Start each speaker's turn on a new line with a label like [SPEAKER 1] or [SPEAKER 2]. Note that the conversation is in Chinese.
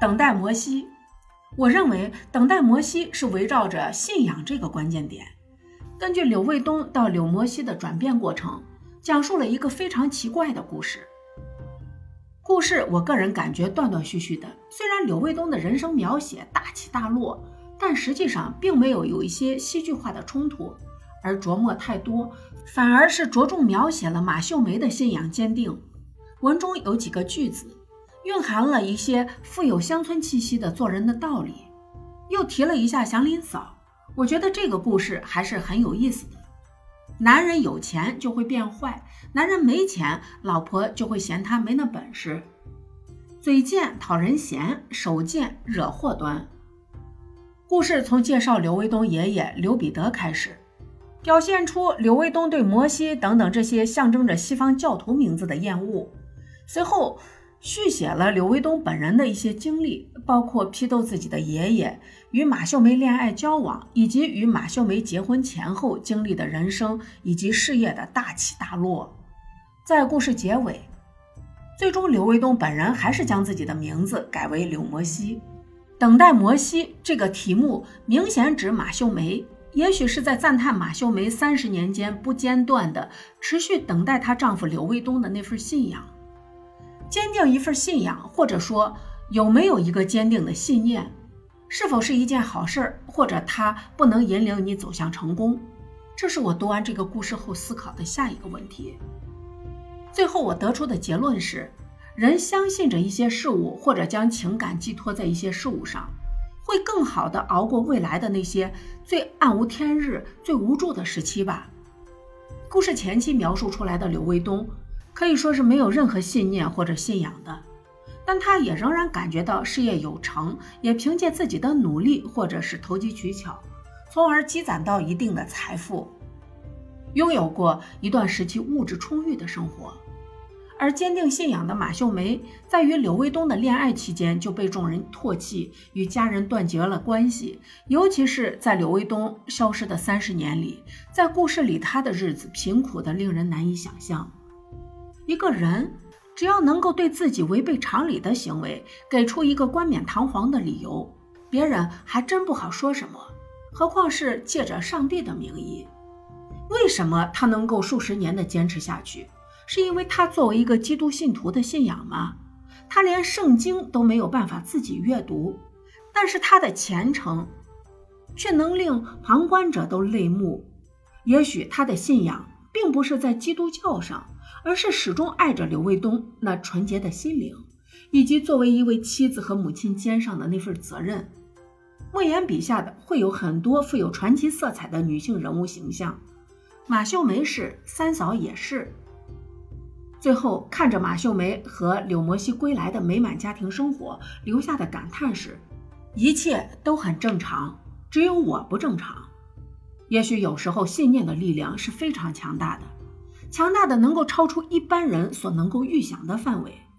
[SPEAKER 1] 等待摩西。我认为等待摩西是围绕着信仰这个关键点，根据柳卫东到柳摩西的转变过程，讲述了一个非常奇怪的故事。故事我个人感觉断断续续的，虽然柳卫东的人生描写大起大落，但实际上并没有有一些戏剧化的冲突，而琢磨太多，反而是着重描写了马秀梅的信仰坚定。文中有几个句子。蕴含了一些富有乡村气息的做人的道理，又提了一下祥林嫂。我觉得这个故事还是很有意思的。男人有钱就会变坏，男人没钱，老婆就会嫌他没那本事。嘴贱讨人嫌，手贱惹祸端。故事从介绍刘卫东爷爷刘彼得开始，表现出刘卫东对摩西等等这些象征着西方教徒名字的厌恶。随后。续写了柳卫东本人的一些经历，包括批斗自己的爷爷、与马秀梅恋爱交往，以及与马秀梅结婚前后经历的人生以及事业的大起大落。在故事结尾，最终柳卫东本人还是将自己的名字改为柳摩西。等待摩西这个题目明显指马秀梅，也许是在赞叹马秀梅三十年间不间断的持续等待她丈夫柳卫东的那份信仰。坚定一份信仰，或者说有没有一个坚定的信念，是否是一件好事儿，或者它不能引领你走向成功，这是我读完这个故事后思考的下一个问题。最后我得出的结论是，人相信着一些事物，或者将情感寄托在一些事物上，会更好的熬过未来的那些最暗无天日、最无助的时期吧。故事前期描述出来的柳卫东。可以说是没有任何信念或者信仰的，但他也仍然感觉到事业有成，也凭借自己的努力或者是投机取巧，从而积攒到一定的财富，拥有过一段时期物质充裕的生活。而坚定信仰的马秀梅，在与柳卫东的恋爱期间就被众人唾弃，与家人断绝了关系。尤其是在柳卫东消失的三十年里，在故事里，他的日子贫苦的令人难以想象。一个人只要能够对自己违背常理的行为给出一个冠冕堂皇的理由，别人还真不好说什么。何况是借着上帝的名义，为什么他能够数十年的坚持下去？是因为他作为一个基督信徒的信仰吗？他连圣经都没有办法自己阅读，但是他的虔诚却能令旁观者都泪目。也许他的信仰并不是在基督教上。而是始终爱着刘卫东那纯洁的心灵，以及作为一位妻子和母亲肩上的那份责任。莫言笔下的会有很多富有传奇色彩的女性人物形象，马秀梅是，三嫂也是。最后看着马秀梅和柳摩西归来的美满家庭生活，留下的感叹是：一切都很正常，只有我不正常。也许有时候信念的力量是非常强大的。强大的，能够超出一般人所能够预想的范围。